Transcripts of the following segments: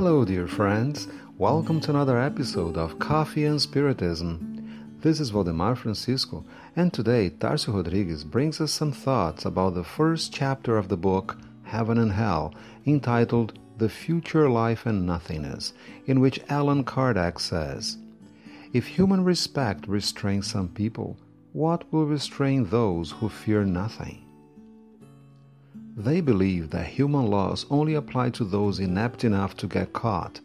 Hello, dear friends. Welcome to another episode of Coffee and Spiritism. This is Valdemar Francisco, and today Tarcio Rodrigues brings us some thoughts about the first chapter of the book Heaven and Hell, entitled The Future Life and Nothingness, in which Allan Kardec says If human respect restrains some people, what will restrain those who fear nothing? They believe that human laws only apply to those inept enough to get caught,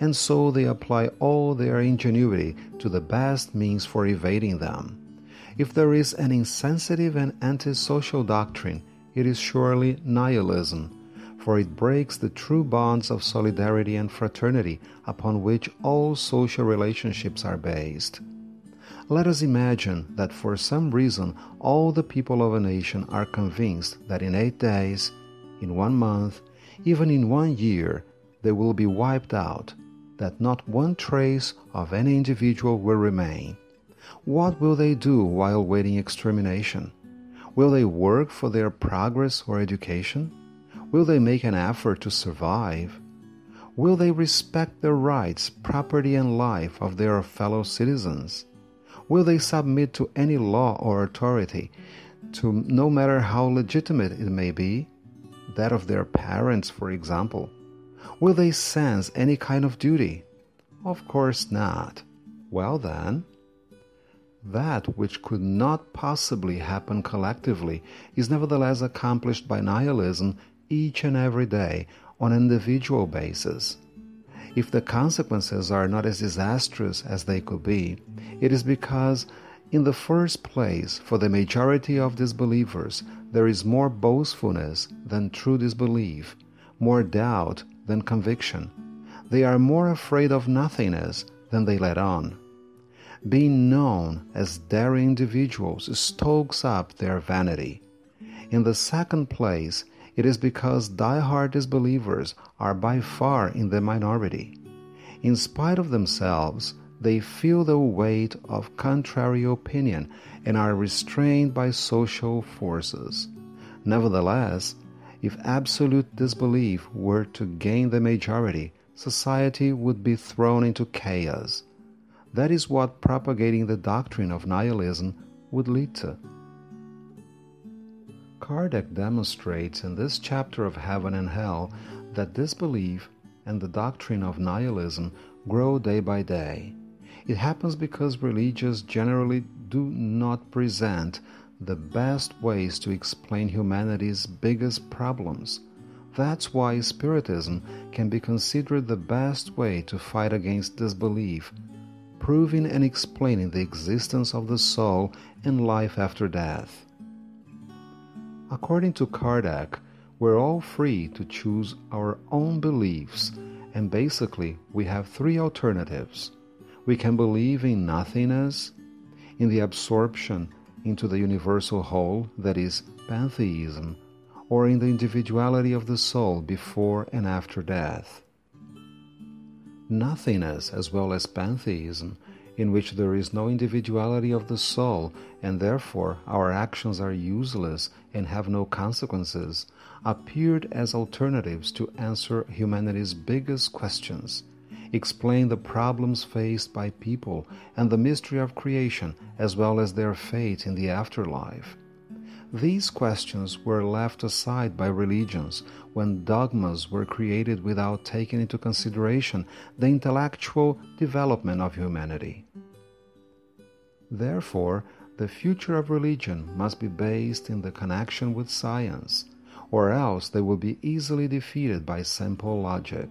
and so they apply all their ingenuity to the best means for evading them. If there is an insensitive and antisocial doctrine, it is surely nihilism, for it breaks the true bonds of solidarity and fraternity upon which all social relationships are based. Let us imagine that for some reason all the people of a nation are convinced that in eight days, in one month, even in one year, they will be wiped out, that not one trace of any individual will remain. What will they do while waiting extermination? Will they work for their progress or education? Will they make an effort to survive? Will they respect the rights, property, and life of their fellow citizens? Will they submit to any law or authority, to no matter how legitimate it may be, that of their parents, for example? Will they sense any kind of duty? Of course not. Well, then, that which could not possibly happen collectively is nevertheless accomplished by nihilism each and every day on an individual basis. If the consequences are not as disastrous as they could be, it is because, in the first place, for the majority of disbelievers, there is more boastfulness than true disbelief, more doubt than conviction. They are more afraid of nothingness than they let on. Being known as daring individuals stokes up their vanity. In the second place, it is because die-hard disbelievers are by far in the minority. In spite of themselves, they feel the weight of contrary opinion and are restrained by social forces. Nevertheless, if absolute disbelief were to gain the majority, society would be thrown into chaos. That is what propagating the doctrine of nihilism would lead to. Kardec demonstrates in this chapter of Heaven and Hell that disbelief and the doctrine of nihilism grow day by day. It happens because religions generally do not present the best ways to explain humanity's biggest problems. That's why Spiritism can be considered the best way to fight against disbelief, proving and explaining the existence of the soul and life after death. According to Kardec, we're all free to choose our own beliefs, and basically, we have three alternatives. We can believe in nothingness, in the absorption into the universal whole, that is, pantheism, or in the individuality of the soul before and after death. Nothingness, as well as pantheism, in which there is no individuality of the soul, and therefore our actions are useless and have no consequences, appeared as alternatives to answer humanity's biggest questions, explain the problems faced by people and the mystery of creation, as well as their fate in the afterlife. These questions were left aside by religions when dogmas were created without taking into consideration the intellectual development of humanity. Therefore, the future of religion must be based in the connection with science, or else they will be easily defeated by simple logic.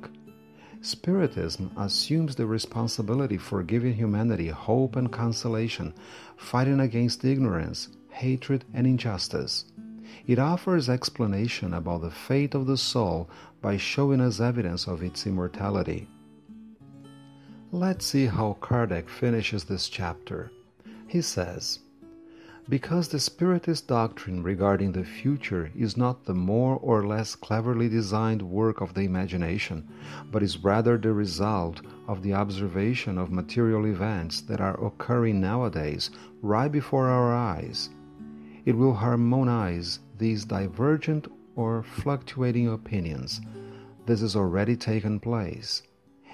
Spiritism assumes the responsibility for giving humanity hope and consolation, fighting against ignorance, hatred, and injustice. It offers explanation about the fate of the soul by showing us evidence of its immortality. Let's see how Kardec finishes this chapter. He says, because the Spiritist doctrine regarding the future is not the more or less cleverly designed work of the imagination, but is rather the result of the observation of material events that are occurring nowadays right before our eyes. It will harmonize these divergent or fluctuating opinions. This has already taken place.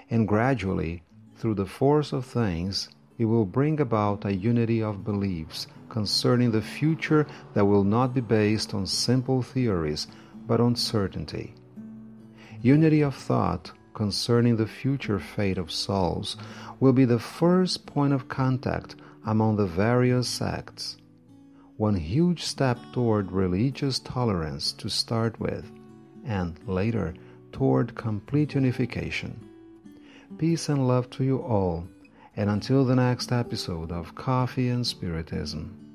and gradually, through the force of things, it will bring about a unity of beliefs concerning the future that will not be based on simple theories but on certainty. Unity of thought concerning the future fate of souls will be the first point of contact among the various sects. One huge step toward religious tolerance to start with, and later toward complete unification. Peace and love to you all, and until the next episode of Coffee and Spiritism.